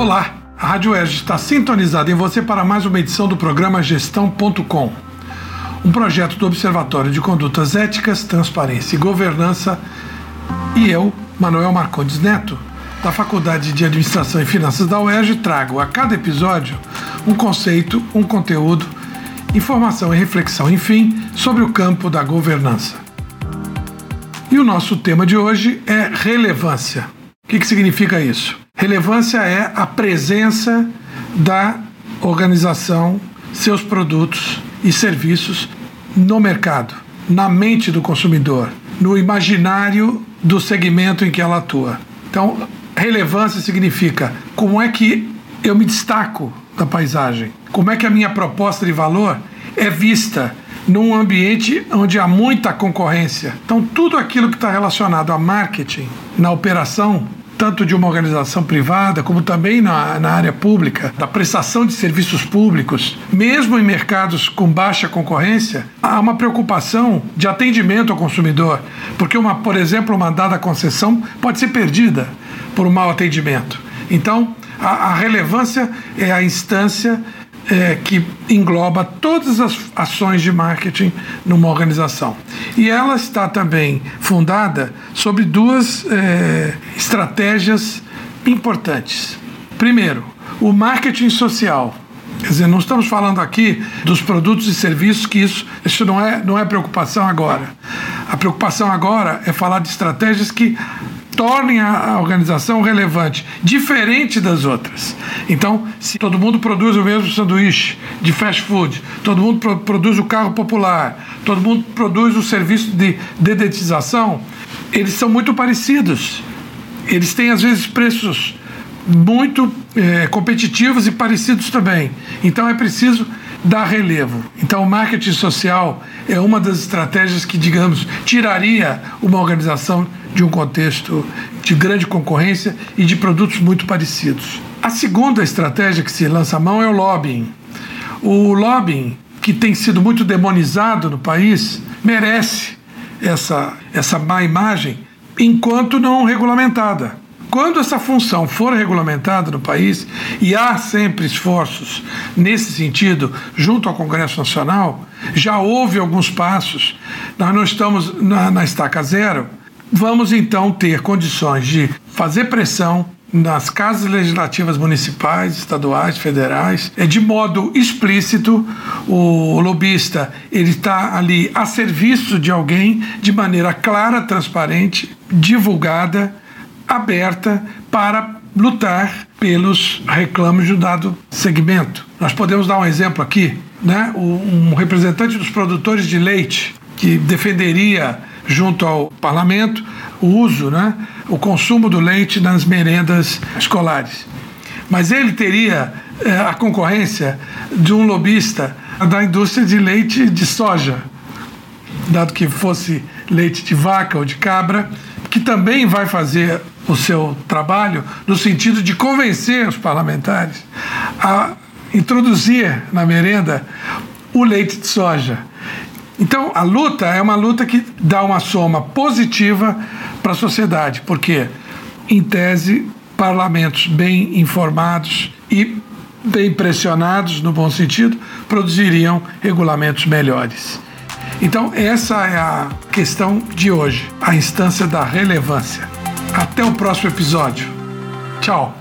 Olá, a Rádio Erge está sintonizada em você para mais uma edição do programa Gestão.com, um projeto do Observatório de Condutas Éticas, Transparência e Governança, e eu, Manuel Marcondes Neto, da Faculdade de Administração e Finanças da UERJ, trago a cada episódio um conceito, um conteúdo, informação e reflexão, enfim, sobre o campo da governança. E o nosso tema de hoje é relevância. O que, que significa isso? Relevância é a presença da organização, seus produtos e serviços no mercado, na mente do consumidor, no imaginário do segmento em que ela atua. Então, relevância significa como é que eu me destaco da paisagem, como é que a minha proposta de valor é vista num ambiente onde há muita concorrência. Então, tudo aquilo que está relacionado a marketing na operação tanto de uma organização privada como também na, na área pública, da prestação de serviços públicos, mesmo em mercados com baixa concorrência, há uma preocupação de atendimento ao consumidor, porque, uma, por exemplo, uma dada concessão pode ser perdida por um mau atendimento. Então, a, a relevância é a instância é, que engloba todas as ações de marketing numa organização. E ela está também fundada sobre duas é, estratégias importantes. Primeiro, o marketing social. Quer dizer, não estamos falando aqui dos produtos e serviços, que isso, isso não, é, não é preocupação agora. A preocupação agora é falar de estratégias que tornem a organização relevante, diferente das outras. Então, se todo mundo produz o mesmo sanduíche de fast food, todo mundo pro produz o carro popular, todo mundo produz o serviço de dedetização, eles são muito parecidos. Eles têm, às vezes, preços muito é, competitivos e parecidos também. Então, é preciso dar relevo. Então, o marketing social é uma das estratégias que, digamos, tiraria uma organização de um contexto de grande concorrência e de produtos muito parecidos. A segunda estratégia que se lança a mão é o lobbying. O lobbying, que tem sido muito demonizado no país, merece essa, essa má imagem enquanto não regulamentada. Quando essa função for regulamentada no país, e há sempre esforços nesse sentido junto ao Congresso Nacional, já houve alguns passos, nós não estamos na, na estaca zero, vamos então ter condições de fazer pressão nas casas legislativas municipais, estaduais, federais, é de modo explícito o lobista ele está ali a serviço de alguém de maneira clara, transparente, divulgada aberta para lutar pelos reclamos de um dado segmento. Nós podemos dar um exemplo aqui, né? Um representante dos produtores de leite que defenderia junto ao parlamento o uso, né, o consumo do leite nas merendas escolares. Mas ele teria é, a concorrência de um lobista da indústria de leite de soja, dado que fosse leite de vaca ou de cabra, que também vai fazer o seu trabalho no sentido de convencer os parlamentares a introduzir na merenda o leite de soja. Então, a luta é uma luta que dá uma soma positiva para a sociedade, porque, em tese, parlamentos bem informados e bem pressionados, no bom sentido, produziriam regulamentos melhores. Então, essa é a questão de hoje, a instância da relevância. Até o próximo episódio. Tchau.